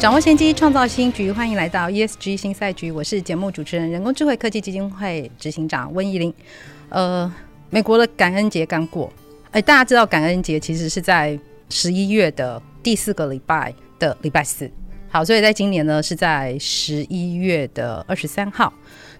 掌握先机，创造新局。欢迎来到 ESG 新赛局，我是节目主持人、人工智慧科技基金会执行长温怡玲。呃，美国的感恩节刚过，哎，大家知道感恩节其实是在十一月的第四个礼拜的礼拜四。好，所以在今年呢是在十一月的二十三号。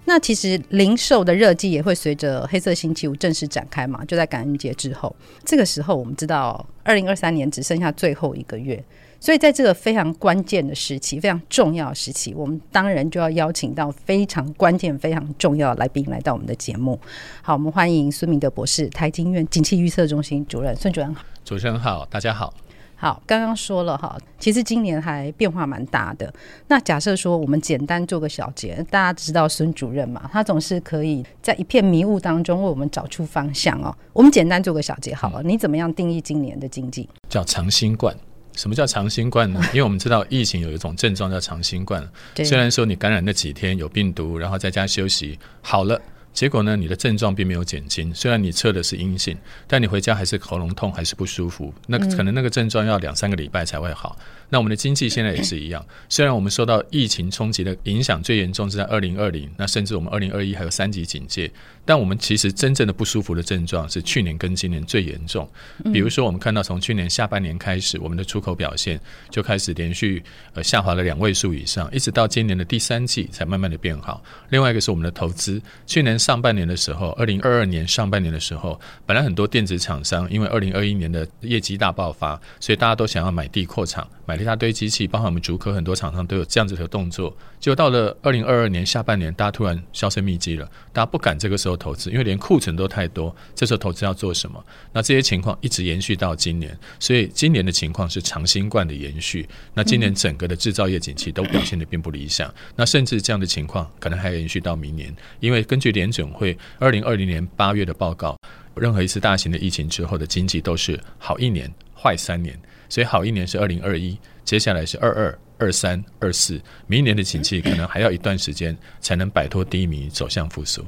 那其实零售的热季也会随着黑色星期五正式展开嘛，就在感恩节之后。这个时候，我们知道二零二三年只剩下最后一个月。所以，在这个非常关键的时期，非常重要的时期，我们当然就要邀请到非常关键、非常重要的来宾来到我们的节目。好，我们欢迎孙明德博士，台经院景气预测中心主任。孙主任好。主持人好，大家好。好，刚刚说了哈，其实今年还变化蛮大的。那假设说我们简单做个小结，大家知道孙主任嘛，他总是可以在一片迷雾当中为我们找出方向哦。我们简单做个小结好了，嗯、你怎么样定义今年的经济？叫长新冠。什么叫长新冠呢？因为我们知道疫情有一种症状叫长新冠，虽然说你感染那几天有病毒，然后在家休息好了。结果呢，你的症状并没有减轻，虽然你测的是阴性，但你回家还是喉咙痛，还是不舒服。那可能那个症状要两三个礼拜才会好。那我们的经济现在也是一样，虽然我们受到疫情冲击的影响最严重是在二零二零，那甚至我们二零二一还有三级警戒，但我们其实真正的不舒服的症状是去年跟今年最严重。比如说，我们看到从去年下半年开始，我们的出口表现就开始连续呃下滑了两位数以上，一直到今年的第三季才慢慢的变好。另外一个是我们的投资，去年。上半年的时候，二零二二年上半年的时候，本来很多电子厂商因为二零二一年的业绩大爆发，所以大家都想要买地扩厂，买了一大堆机器，包括我们竹科很多厂商都有这样子的动作。结果到了二零二二年下半年，大家突然销声匿迹了，大家不敢这个时候投资，因为连库存都太多，这时候投资要做什么？那这些情况一直延续到今年，所以今年的情况是长新冠的延续。那今年整个的制造业景气都表现得并不理想，那甚至这样的情况可能还延续到明年，因为根据联准会二零二零年八月的报告，任何一次大型的疫情之后的经济都是好一年坏三年，所以好一年是二零二一，接下来是二二二三二四，明年的景气可能还要一段时间才能摆脱低迷，走向复苏。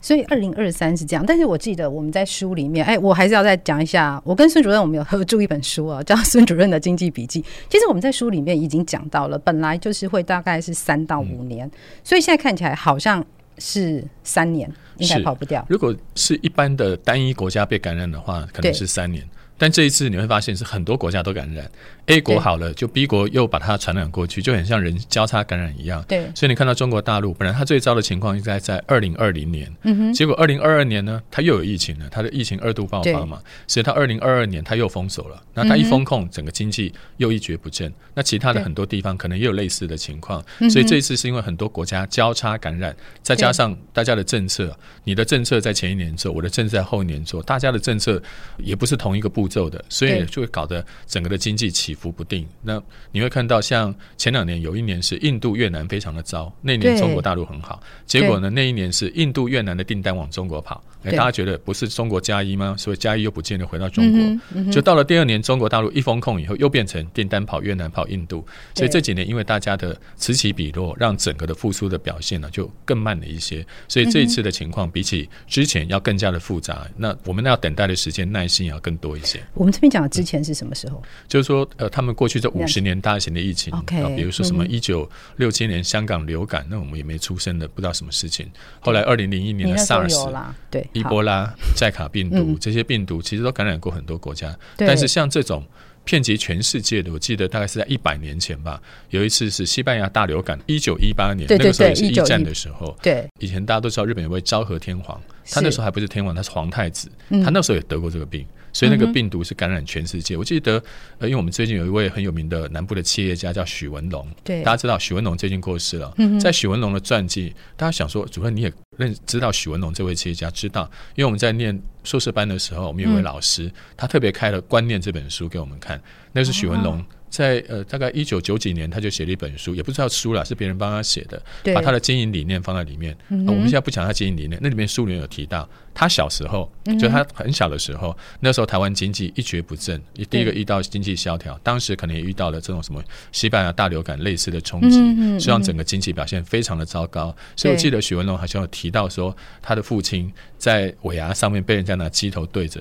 所以二零二三是这样，但是我记得我们在书里面，哎，我还是要再讲一下，我跟孙主任我们有合著一本书啊，叫《孙主任的经济笔记》。其实我们在书里面已经讲到了，本来就是会大概是三到五年，嗯，所以现在看起来好像。是三年，应该跑不掉。如果是一般的单一国家被感染的话，可能是三年。但这一次你会发现是很多国家都感染，A 国好了，就 B 国又把它传染过去，就很像人交叉感染一样。对，所以你看到中国大陆，本来它最糟的情况应该在二零二零年，嗯哼，结果二零二二年呢，它又有疫情了，它的疫情二度爆发嘛，所以它二零二二年它又封锁了，那它一封控，整个经济又一蹶不振。那其他的很多地方可能也有类似的情况，所以这一次是因为很多国家交叉感染，再加上大家的政策，你的政策在前一年做，我的政策在后一年做，大家的政策也不是同一个步骤的，所以就会搞得整个的经济起伏不定。那你会看到，像前两年有一年是印度、越南非常的糟，那一年中国大陆很好，结果呢，那一年是印度、越南的订单往中国跑，哎，大家觉得不是中国加一吗？所以加一又不见得回到中国，就到了第二年，中国大陆一封控以后，又变成订单跑越南、跑印度，所以这几年因为大家的此起彼落，让整个的复苏的表现呢就更慢了一些。所以这一次的情况比起之前要更加的复杂，那我们要等待的时间耐心也要更多一些。我们这边讲的之前是什么时候？就是说，呃，他们过去这五十年大型的疫情，啊，比如说什么一九六七年香港流感，那我们也没出生的，不知道什么事情。后来二零零一年的 SARS，对，伊波拉、寨卡病毒这些病毒其实都感染过很多国家，但是像这种。遍及全世界的，我记得大概是在一百年前吧。有一次是西班牙大流感，一九一八年，那个时候也是一战的时候。对，以前大家都知道日本有位昭和天皇，他那时候还不是天皇，他是皇太子，他那时候也得过这个病，所以那个病毒是感染全世界。我记得，呃，因为我们最近有一位很有名的南部的企业家叫许文龙，对，大家知道许文龙最近过世了。在许文龙的传记，大家想说，主任你也认知道许文龙这位企业家，知道，因为我们在念硕士班的时候，我们有位老师，嗯、他特别开了《观念》这本书给我们看，那是许文龙。哦在呃，大概一九九几年，他就写了一本书，也不知道书了，是别人帮他写的，把他的经营理念放在里面。嗯、我们现在不讲他经营理念，那里面书里面有提到，他小时候，就他很小的时候，嗯、那时候台湾经济一蹶不振，第一个遇到经济萧条，当时可能也遇到了这种什么西班牙大流感类似的冲击，实际上整个经济表现非常的糟糕。所以我记得许文龙好像有提到说，他的父亲在尾牙上面被人家拿鸡头对着。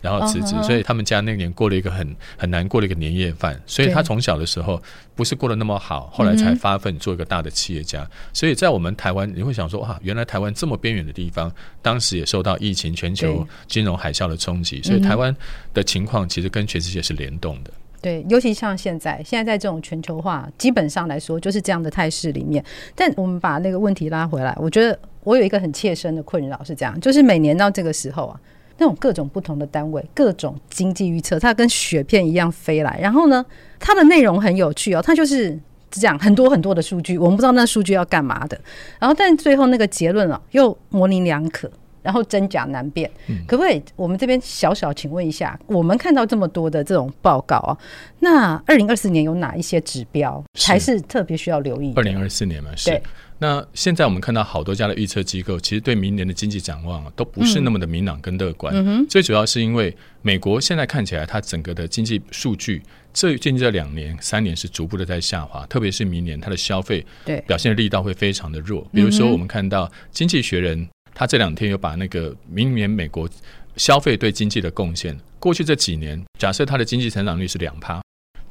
然后辞职，所以他们家那年过了一个很很难过的一个年夜饭。所以他从小的时候不是过得那么好，后来才发奋做一个大的企业家。所以在我们台湾，你会想说哇，原来台湾这么边缘的地方，当时也受到疫情、全球金融海啸的冲击。所以台湾的情况其实跟全世界是联动的。对，尤其像现在，现在在这种全球化，基本上来说就是这样的态势里面。但我们把那个问题拉回来，我觉得我有一个很切身的困扰是这样，就是每年到这个时候啊。那种各种不同的单位，各种经济预测，它跟雪片一样飞来。然后呢，它的内容很有趣哦，它就是这样很多很多的数据，我们不知道那数据要干嘛的。然后，但最后那个结论啊，又模棱两可，然后真假难辨。嗯、可不可以？我们这边小小请问一下，我们看到这么多的这种报告啊，那二零二四年有哪一些指标才是特别需要留意？二零二四年嘛，是。那现在我们看到好多家的预测机构，其实对明年的经济展望啊都不是那么的明朗跟乐观。最主要是因为美国现在看起来，它整个的经济数据这近这两年、三年是逐步的在下滑，特别是明年它的消费表现力道会非常的弱。比如说，我们看到《经济学人》他这两天又把那个明年美国消费对经济的贡献，过去这几年假设它的经济成长率是两趴，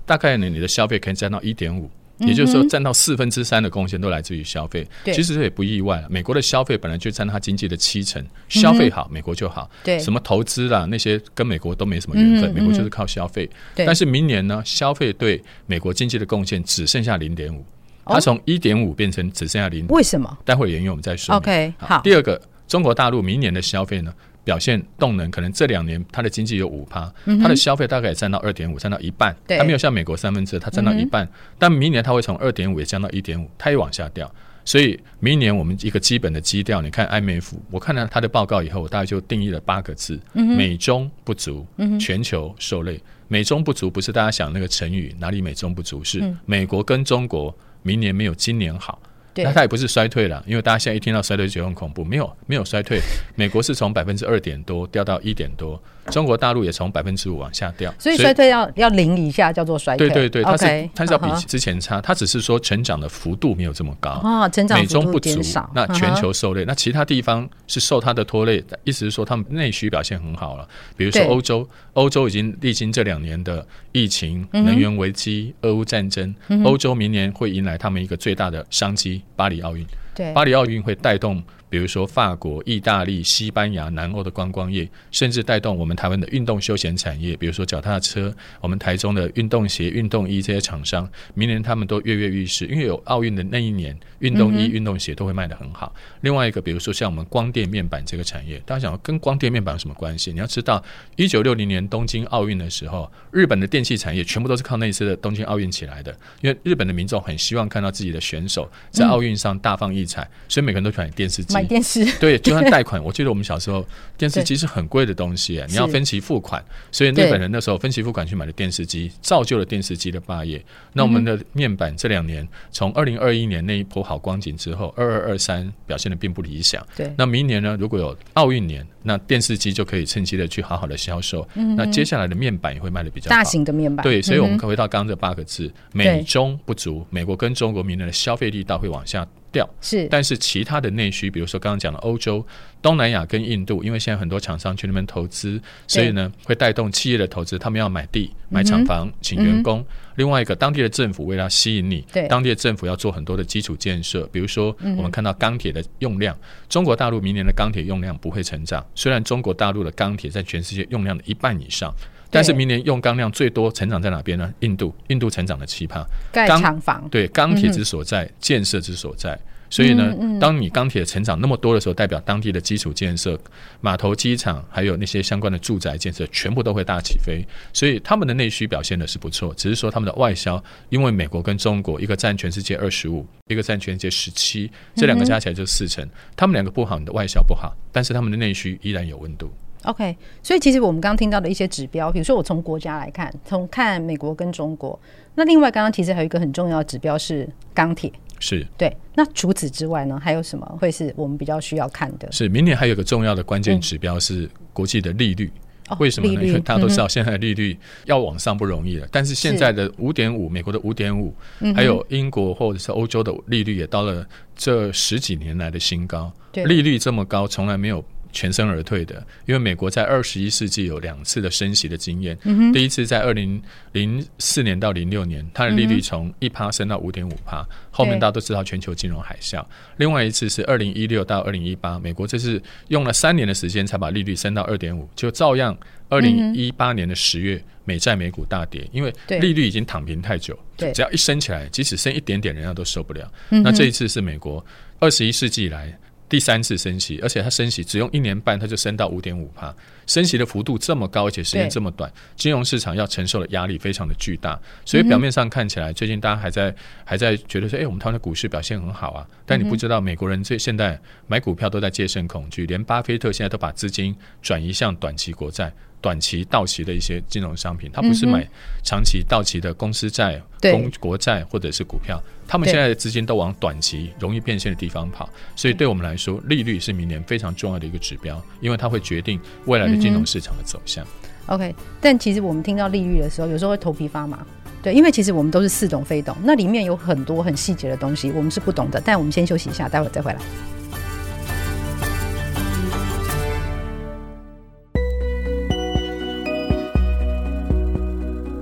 大概呢你的消费可以占到一点五。也就是说，占到四分之三的贡献都来自于消费。其实这也不意外。美国的消费本来就占它经济的七成，消费好，美国就好。对，什么投资啦那些跟美国都没什么缘分，美国就是靠消费。但是明年呢，消费对美国经济的贡献只剩下零点五，它从一点五变成只剩下零。为什么？待会儿原因我们再说。OK，好。第二个，中国大陆明年的消费呢？表现动能可能这两年它的经济有五趴，它的消费大概也占到二点五，占到一半。它没有像美国三分之二，它占到一半。但明年它会从二点五也降到一点五，它也往下掉。所以明年我们一个基本的基调，你看 IMF，我看了它的报告以后，我大概就定义了八个字：美中不足，全球受累。美中不足不是大家想那个成语哪里美中不足，是美国跟中国明年没有今年好。那它也不是衰退了，因为大家现在一听到衰退就觉得很恐怖，没有没有衰退，美国是从百分之二点多掉到一点多。中国大陆也从百分之五往下掉，所以衰退要要零以下叫做衰退。对对对，它是它是要比之前差，它只是说成长的幅度没有这么高啊，成长美中不足，那全球受累，那其他地方是受它的拖累，意思是说他们内需表现很好了。比如说欧洲，欧洲已经历经这两年的疫情、能源危机、俄乌战争，欧洲明年会迎来他们一个最大的商机——巴黎奥运。对，巴黎奥运会带动。比如说法国、意大利、西班牙、南欧的观光业，甚至带动我们台湾的运动休闲产业。比如说脚踏车，我们台中的运动鞋、运动衣这些厂商，明年他们都跃跃欲试，因为有奥运的那一年，运动衣、运动鞋都会卖得很好。另外一个，比如说像我们光电面板这个产业，大家想跟光电面板有什么关系？你要知道，一九六零年东京奥运的时候，日本的电器产业全部都是靠那一次的东京奥运起来的，因为日本的民众很希望看到自己的选手在奥运上大放异彩，所以每个人都喜欢买电视机。买电视 对，就算贷款，我记得我们小时候电视机是很贵的东西，你要分期付款，所以日本人那时候分期付款去买的电视机，造就了电视机的霸业。那我们的面板这两年，从二零二一年那一波好光景之后，二二二三表现的并不理想。对，那明年呢，如果有奥运年，那电视机就可以趁机的去好好的销售。那接下来的面板也会卖的比较好。大型的面板。对，所以我们可回到刚刚这八个字：美中不足，美国跟中国明年的消费力道会往下。掉。是，但是其他的内需，比如说刚刚讲的欧洲、东南亚跟印度，因为现在很多厂商去那边投资，所以呢会带动企业的投资，他们要买地、买厂房、请员工。另外一个，当地的政府为了吸引你，对，当地的政府要做很多的基础建设，比如说我们看到钢铁的用量，中国大陆明年的钢铁用量不会成长，虽然中国大陆的钢铁在全世界用量的一半以上。但是明年用钢量最多成长在哪边呢？印度，印度成长的奇葩，盖厂房，对，钢铁之所在，嗯、建设之所在。所以呢，当你钢铁成长那么多的时候，代表当地的基础建设、码头、机场，还有那些相关的住宅建设，全部都会大起飞。所以他们的内需表现的是不错，只是说他们的外销，因为美国跟中国一个占全世界二十五，一个占全世界十七，这两个加起来就四成。嗯、他们两个不好，你的外销不好，但是他们的内需依然有温度。OK，所以其实我们刚刚听到的一些指标，比如说我从国家来看，从看美国跟中国，那另外刚刚其实还有一个很重要的指标是钢铁，是对。那除此之外呢，还有什么会是我们比较需要看的？是明年还有一个重要的关键指标是国际的利率，嗯、为什么呢？因为大家都知道现在的利率要往上不容易了，嗯、但是现在的五点五，美国的五点五，还有英国或者是欧洲的利率也到了这十几年来的新高，对利率这么高，从来没有。全身而退的，因为美国在二十一世纪有两次的升息的经验。嗯、第一次在二零零四年到零六年，它的利率从一趴升到五点五趴。后面大家都知道全球金融海啸。另外一次是二零一六到二零一八，美国这是用了三年的时间才把利率升到二点五，就照样二零一八年的十月，美债美股大跌，因为利率已经躺平太久，只要一升起来，即使升一点点，人家都受不了。对那这一次是美国二十一世纪以来。第三次升息，而且它升息只用一年半，它就升到五点五帕，升息的幅度这么高，而且时间这么短，金融市场要承受的压力非常的巨大。所以表面上看起来，最近大家还在还在觉得说，哎，我们台湾的股市表现很好啊。但你不知道，美国人最现在买股票都在戒慎恐惧，连巴菲特现在都把资金转移向短期国债。短期到期的一些金融商品，他不是买长期到期的公司债、公国债或者是股票，他们现在的资金都往短期容易变现的地方跑，所以对我们来说，利率是明年非常重要的一个指标，因为它会决定未来的金融市场的走向。OK，但其实我们听到利率的时候，有时候会头皮发麻，对，因为其实我们都是似懂非懂，那里面有很多很细节的东西，我们是不懂的。但我们先休息一下，待会儿再回来。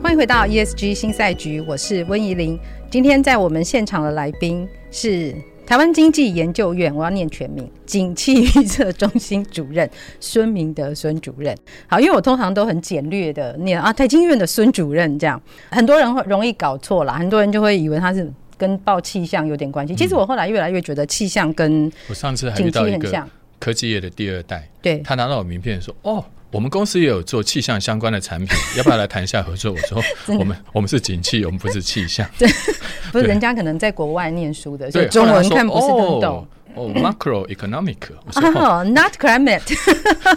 欢迎回到 ESG 新赛局，我是温怡玲。今天在我们现场的来宾是台湾经济研究院，我要念全名，景气预测中心主任孙明德孙主任。好，因为我通常都很简略的念啊，台经院的孙主任这样，很多人会容易搞错啦，很多人就会以为他是跟报气象有点关系。其实我后来越来越觉得气象跟我上次还遇到一个科技业的第二代，对，他拿到我名片说哦。我们公司也有做气象相关的产品，要不要来谈一下合作？我说 我们我们是景气，我们不是气象。对，不是人家可能在国外念书的，所以中文看不是很懂。哦，macroeconomic，哦，not climate。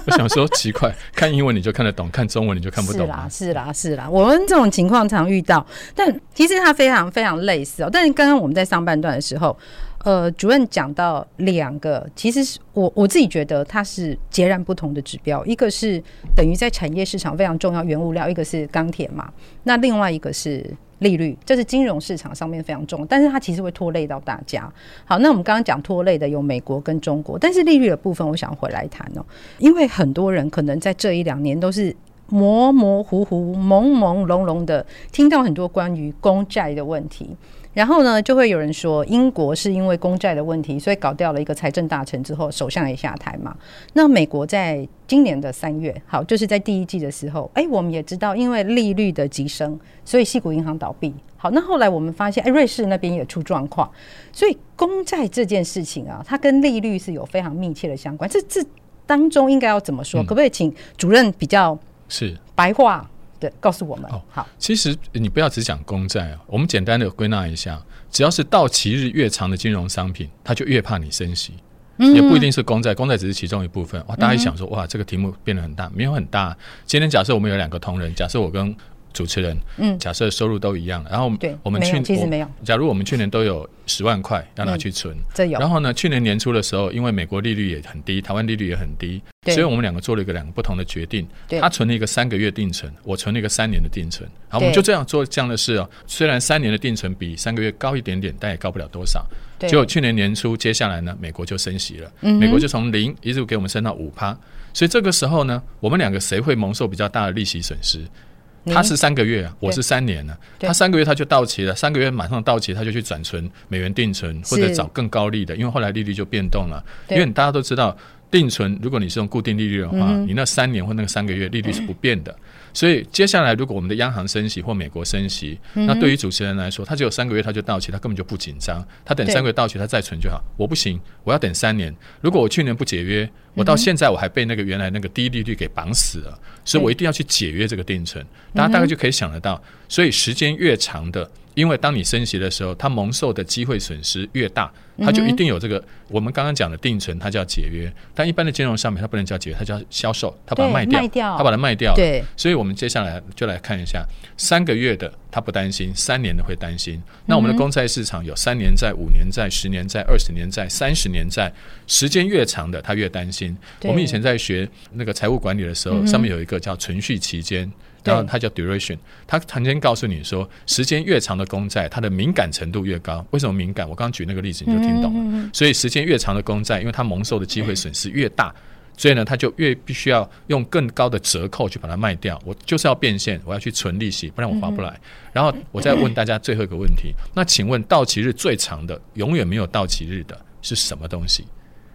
我想说奇怪，看英文你就看得懂，看中文你就看不懂。是啦，是啦，是啦，我们这种情况常遇到，但其实它非常非常类似哦。但是刚刚我们在上半段的时候。呃，主任讲到两个，其实是我我自己觉得它是截然不同的指标，一个是等于在产业市场非常重要原物料，一个是钢铁嘛，那另外一个是利率，这是金融市场上面非常重要，但是它其实会拖累到大家。好，那我们刚刚讲拖累的有美国跟中国，但是利率的部分，我想回来谈哦，因为很多人可能在这一两年都是模模糊糊、朦朦胧胧的听到很多关于公债的问题。然后呢，就会有人说，英国是因为公债的问题，所以搞掉了一个财政大臣之后，首相也下台嘛。那美国在今年的三月，好，就是在第一季的时候，哎，我们也知道，因为利率的急升，所以系股银行倒闭。好，那后来我们发现，哎，瑞士那边也出状况，所以公债这件事情啊，它跟利率是有非常密切的相关。这这当中应该要怎么说？嗯、可不可以请主任比较是白话？对，告诉我们。哦，好。其实你不要只讲公债啊，我们简单的归纳一下，只要是到期日越长的金融商品，它就越怕你升息。嗯，也不一定是公债，公债只是其中一部分。哇，大家一想说，哇，这个题目变得很大，没有很大。今天假设我们有两个同仁，假设我跟主持人，嗯，假设收入都一样，然后我们去，其实没有。假如我们去年都有十万块要拿去存，这有。然后呢，去年年初的时候，因为美国利率也很低，台湾利率也很低，所以我们两个做了一个两个不同的决定。他存了一个三个月定存，我存了一个三年的定存。好，我们就这样做这样的事哦。虽然三年的定存比三个月高一点点，但也高不了多少。结果去年年初，接下来呢，美国就升息了，美国就从零一直给我们升到五趴。所以这个时候呢，我们两个谁会蒙受比较大的利息损失？他是三个月啊，我是三年了。他三个月他就到期了，三个月马上到期，他就去转存美元定存，或者找更高利的，因为后来利率就变动了。因为大家都知道，定存，如果你是用固定利率的话，嗯、你那三年或那个三个月利率是不变的。所以接下来，如果我们的央行升息或美国升息，嗯、那对于主持人来说，他只有三个月他就到期，他根本就不紧张，他等三个月到期他再存就好。我不行，我要等三年。如果我去年不解约，我到现在我还被那个原来那个低利率给绑死了，所以我一定要去解约这个定存。大家大概就可以想得到，所以时间越长的。因为当你升息的时候，它蒙受的机会损失越大，它就一定有这个。嗯、我们刚刚讲的定存，它叫解约；但一般的金融商品，它不能叫解约，它叫销售，它把它卖掉，卖掉它把它卖掉。对，所以我们接下来就来看一下三个月的，它不担心；三年的会担心。那我们的公债市场有三年债、五年债、十年债、二十年债、三十年债，时间越长的，它越担心。我们以前在学那个财务管理的时候，上面有一个叫存续期间。然后它叫 duration，它曾经告诉你说，时间越长的公债，它的敏感程度越高。为什么敏感？我刚刚举那个例子你就听懂了。所以时间越长的公债，因为它蒙受的机会损失越大，所以呢，它就越必须要用更高的折扣去把它卖掉。我就是要变现，我要去存利息，不然我划不来。然后我再问大家最后一个问题：那请问到期日最长的，永远没有到期日的是什么东西？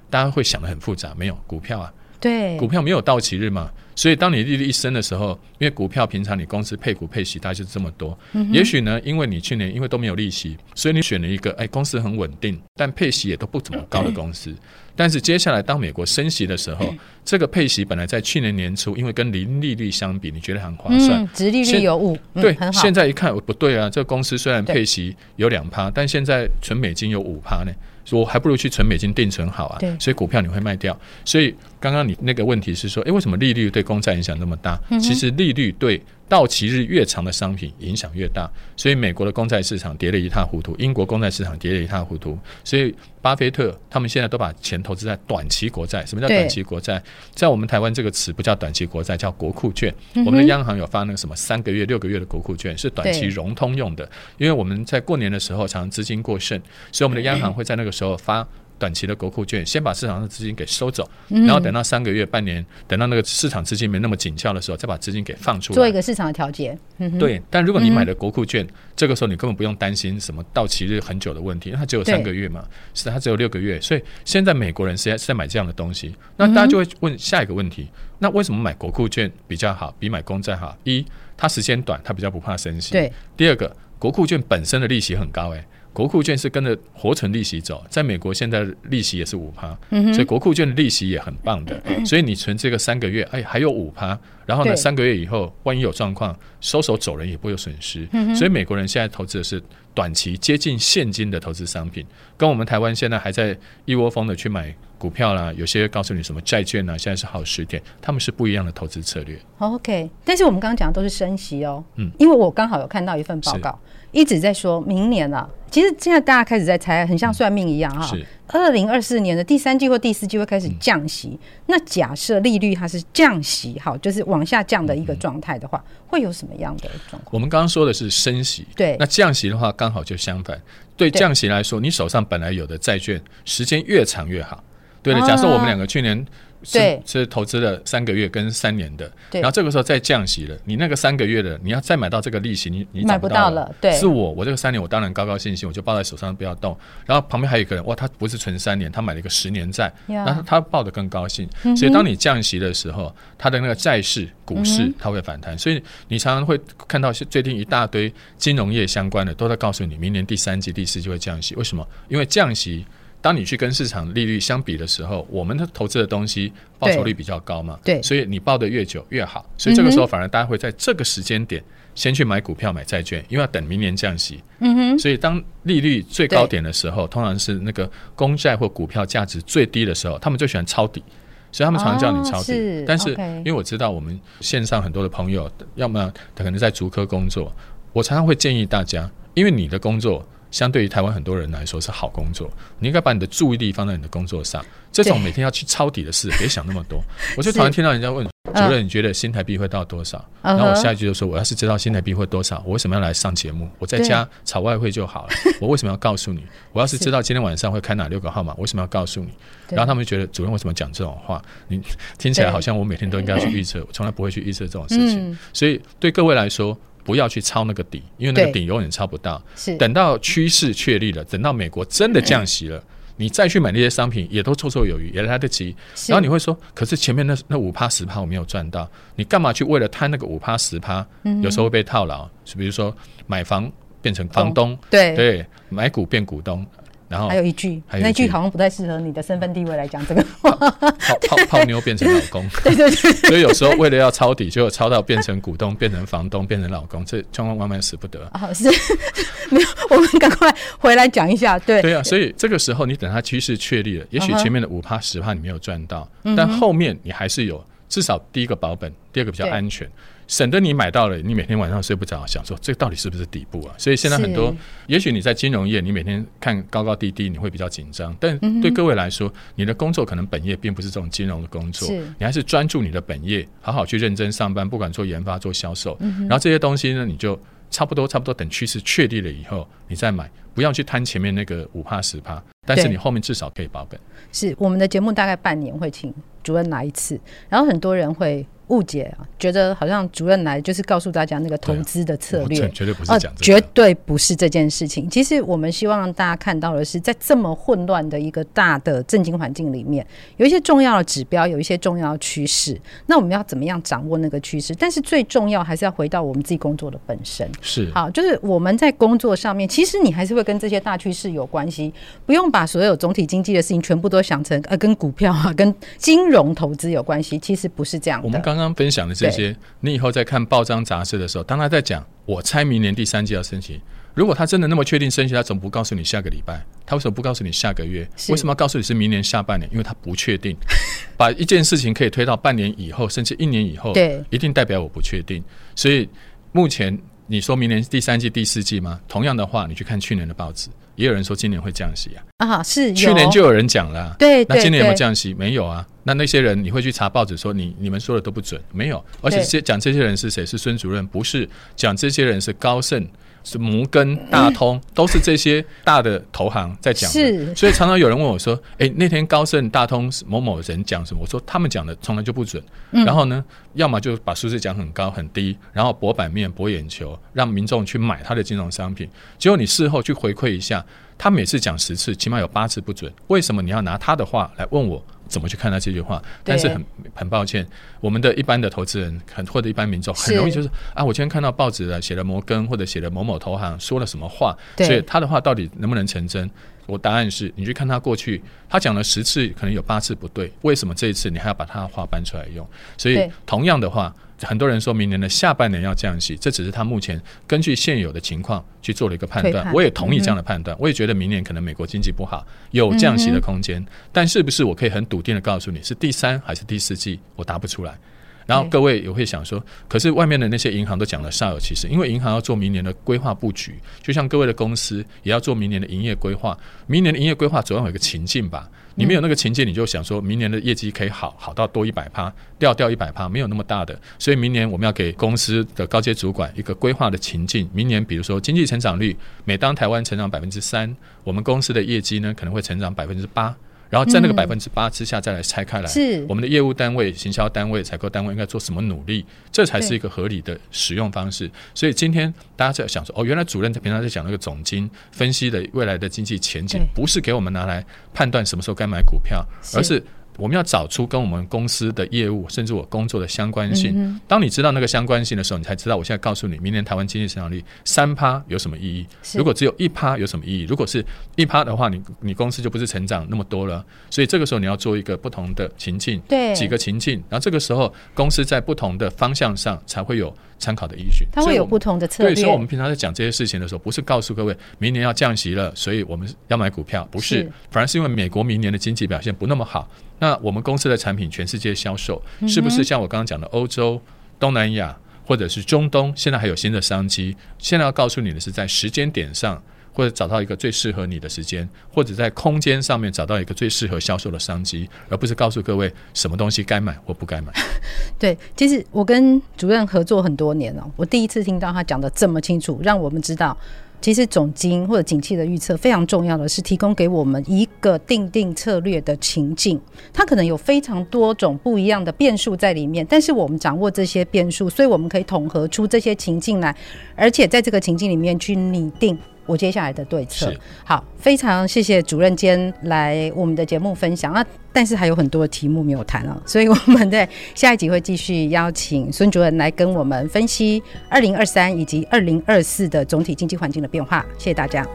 大家会想的很复杂，没有股票啊？对，股票没有到期日嘛？所以，当你利率一升的时候，因为股票平常你公司配股配息大概就是这么多，嗯、也许呢，因为你去年因为都没有利息，所以你选了一个哎公司很稳定，但配息也都不怎么高的公司。嗯、但是接下来当美国升息的时候，嗯、这个配息本来在去年年初，因为跟零利率相比，你觉得很划算，嗯、殖利率有五，嗯、对，现在一看不对啊，这个公司虽然配息有两趴，但现在存美金有五趴呢。说我还不如去存美金定存好啊，所以股票你会卖掉。所以刚刚你那个问题是说，诶，为什么利率对公债影响那么大？嗯、其实利率对到期日越长的商品影响越大。所以美国的公债市场跌得一塌糊涂，英国公债市场跌得一塌糊涂。所以巴菲特他们现在都把钱投资在短期国债。什么叫短期国债？在我们台湾这个词不叫短期国债，叫国库券。嗯、我们的央行有发那个什么三个月、六个月的国库券，是短期融通用的。因为我们在过年的时候常常资金过剩，所以我们的央行会在那个时候发。短期的国库券，先把市场上的资金给收走，然后等到三个月、半年，等到那个市场资金没那么紧俏的时候，再把资金给放出来，做一个市场的调节。对，但如果你买的国库券，这个时候你根本不用担心什么到期日很久的问题，因为它只有三个月嘛，是它只有六个月，所以现在美国人是在是在买这样的东西。那大家就会问下一个问题：那为什么买国库券比较好，比买公债好？一，它时间短，它比较不怕升息。对。第二个，国库券本身的利息很高，哎。国库券是跟着活存利息走，在美国现在利息也是五趴，嗯、所以国库券的利息也很棒的。所以你存这个三个月，哎，还有五趴，然后呢，三个月以后万一有状况，收手走人也不会有损失。嗯、所以美国人现在投资的是短期接近现金的投资商品，跟我们台湾现在还在一窝蜂的去买股票啦，有些告诉你什么债券啊，现在是好时点，他们是不一样的投资策略。OK，但是我们刚刚讲的都是升息哦，嗯，因为我刚好有看到一份报告。一直在说明年啊，其实现在大家开始在猜，很像算命一样哈。是。二零二四年的第三季或第四季会开始降息，嗯、那假设利率它是降息，好，就是往下降的一个状态的话，嗯、会有什么样的状况？我们刚刚说的是升息，对。那降息的话，刚好就相反。对降息来说，你手上本来有的债券，时间越长越好。对的，假设我们两个去年。是是投资了三个月跟三年的，然后这个时候再降息了，你那个三个月的，你要再买到这个利息，你你买不到了。对，是我，我这个三年我当然高高兴兴，我就抱在手上不要动。然后旁边还有一个人，哇，他不是存三年，他买了一个十年债，那他抱得更高兴。所以当你降息的时候，他的那个债市、股市它会反弹。所以你常常会看到最近一大堆金融业相关的都在告诉你，明年第三季、第四季会降息。为什么？因为降息。当你去跟市场利率相比的时候，我们的投资的东西报酬率比较高嘛？对，所以你报的越久越好。所以这个时候反而大家会在这个时间点先去买股票、买债券，因为要等明年降息。嗯哼。所以当利率最高点的时候，通常是那个公债或股票价值最低的时候，他们就喜欢抄底，所以他们常常叫你抄底。但是因为我知道我们线上很多的朋友，要么他可能在竹科工作，我常常会建议大家，因为你的工作。相对于台湾很多人来说是好工作，你应该把你的注意力放在你的工作上。这种每天要去抄底的事，别想那么多。我就突然听到人家问主任，你觉得新台币会到多少？然后我下一句就说，我要是知道新台币会多少，我为什么要来上节目？我在家炒外汇就好了。我为什么要告诉你？我要是知道今天晚上会开哪六个号码，为什么要告诉你？然后他们就觉得主任为什么讲这种话？你听起来好像我每天都应该去预测，我从来不会去预测这种事情。所以对各位来说。不要去抄那个底，因为那个底永远抄不到。是等到趋势确立了，等到美国真的降息了，你再去买那些商品也都绰绰有余，也来得及。然后你会说，可是前面那那五趴十趴我没有赚到，你干嘛去为了贪那个五趴十趴？有时候会被套牢，是比如说买房变成房东，对对，买股变股东。然后还有一句，那句好像不太适合你的身份地位来讲这个话。泡泡 泡妞变成老公，对对对。所以有时候为了要抄底，就抄到变成股东，变成房东，变成老公，这千万万万使不得。啊，是 没有，我们赶快回来讲一下。对对啊，所以这个时候你等它趋势确立了，也许前面的五趴十趴你没有赚到，但后面你还是有，至少第一个保本，第二个比较安全。省得你买到了，你每天晚上睡不着，想说这到底是不是底部啊？所以现在很多，也许你在金融业，你每天看高高低低，你会比较紧张。但对各位来说，你的工作可能本业并不是这种金融的工作，你还是专注你的本业，好好去认真上班，不管做研发、做销售。然后这些东西呢，你就差不多差不多等趋势确立了以后，你再买，不要去贪前面那个五趴十趴，但是你后面至少可以保本。是我们的节目大概半年会请主任来一次，然后很多人会。误解啊，觉得好像主任来就是告诉大家那个投资的策略，绝对不是讲这个，绝对不是这件事情。其实我们希望让大家看到的是，在这么混乱的一个大的政经环境里面，有一些重要的指标，有一些重要的趋势。那我们要怎么样掌握那个趋势？但是最重要还是要回到我们自己工作的本身。是好，就是我们在工作上面，其实你还是会跟这些大趋势有关系，不用把所有总体经济的事情全部都想成呃跟股票啊、跟金融投资有关系。其实不是这样的。我们刚刚刚分享的这些。你以后在看报章杂志的时候，当他在讲我猜明年第三季要升息，如果他真的那么确定升息，他怎么不告诉你下个礼拜？他为什么不告诉你下个月？为什么要告诉你是明年下半年？因为他不确定，把一件事情可以推到半年以后，甚至一年以后，对，一定代表我不确定。所以目前你说明年第三季、第四季吗？同样的话，你去看去年的报纸。也有人说今年会降息啊！啊，是去年就有人讲了、啊，对，那今年有没有降息？没有啊。那那些人你会去查报纸说你你们说的都不准，没有。而且这讲这些人是谁？是孙主任？不是，讲这些人是高盛。是摩根大通，都是这些大的投行在讲的，是，所以常常有人问我说：“哎，那天高盛、大通某某人讲什么？”我说：“他们讲的从来就不准。”然后呢，要么就把数字讲很高很低，然后博版面、博眼球，让民众去买他的金融商品。结果你事后去回馈一下，他每次讲十次，起码有八次不准。为什么你要拿他的话来问我？怎么去看他这句话？但是很很抱歉，我们的一般的投资人，很或者一般民众，很容易就是啊，我今天看到报纸了，写了摩根或者写了某某投行说了什么话，所以他的话到底能不能成真？我答案是，你去看他过去，他讲了十次，可能有八次不对，为什么这一次你还要把他的话搬出来用？所以同样的话。很多人说明年的下半年要降息，这只是他目前根据现有的情况去做了一个判断。我也同意这样的判断，我也觉得明年可能美国经济不好，有降息的空间。但是不是我可以很笃定的告诉你是第三还是第四季？我答不出来。然后各位也会想说，可是外面的那些银行都讲了煞有其事，因为银行要做明年的规划布局，就像各位的公司也要做明年的营业规划。明年的营业规划总要有一个情境吧？你没有那个情境，你就想说明年的业绩可以好好到多一百趴，掉掉一百趴，没有那么大的。所以明年我们要给公司的高阶主管一个规划的情境。明年比如说经济成长率，每当台湾成长百分之三，我们公司的业绩呢可能会成长百分之八。然后在那个百分之八之下再来拆开来，是我们的业务单位、行销单位、采购单位应该做什么努力，这才是一个合理的使用方式。所以今天大家在想说，哦，原来主任在平常在讲那个总经分析的未来的经济前景，不是给我们拿来判断什么时候该买股票，而是。我们要找出跟我们公司的业务，甚至我工作的相关性。当你知道那个相关性的时候，你才知道我现在告诉你，明年台湾经济成长率三趴有什么意义？如果只有一趴有什么意义？如果是一趴的话，你你公司就不是成长那么多了。所以这个时候你要做一个不同的情境，对，几个情境，然后这个时候公司在不同的方向上才会有参考的依据。它会有不同的策略。对，所以我们平常在讲这些事情的时候，不是告诉各位明年要降息了，所以我们要买股票，不是，反而是因为美国明年的经济表现不那么好。那我们公司的产品全世界销售，是不是像我刚刚讲的欧洲、东南亚或者是中东，现在还有新的商机？现在要告诉你的是，在时间点上，或者找到一个最适合你的时间，或者在空间上面找到一个最适合销售的商机，而不是告诉各位什么东西该买或不该买。对，其实我跟主任合作很多年了，我第一次听到他讲的这么清楚，让我们知道。其实总经或者景气的预测非常重要的是提供给我们一个定定策略的情境，它可能有非常多种不一样的变数在里面，但是我们掌握这些变数，所以我们可以统合出这些情境来，而且在这个情境里面去拟定我接下来的对策。好，非常谢谢主任今天来我们的节目分享。那但是还有很多的题目没有谈啊，所以我们在下一集会继续邀请孙主任来跟我们分析二零二三以及二零二四的总体经济环境的变化。谢谢大家。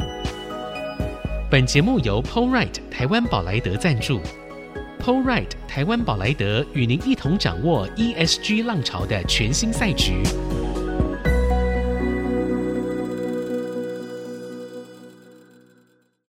本节目由 PowerRight 台湾宝莱德赞助，PowerRight 台湾宝莱德与您一同掌握 ESG 浪潮的全新赛局。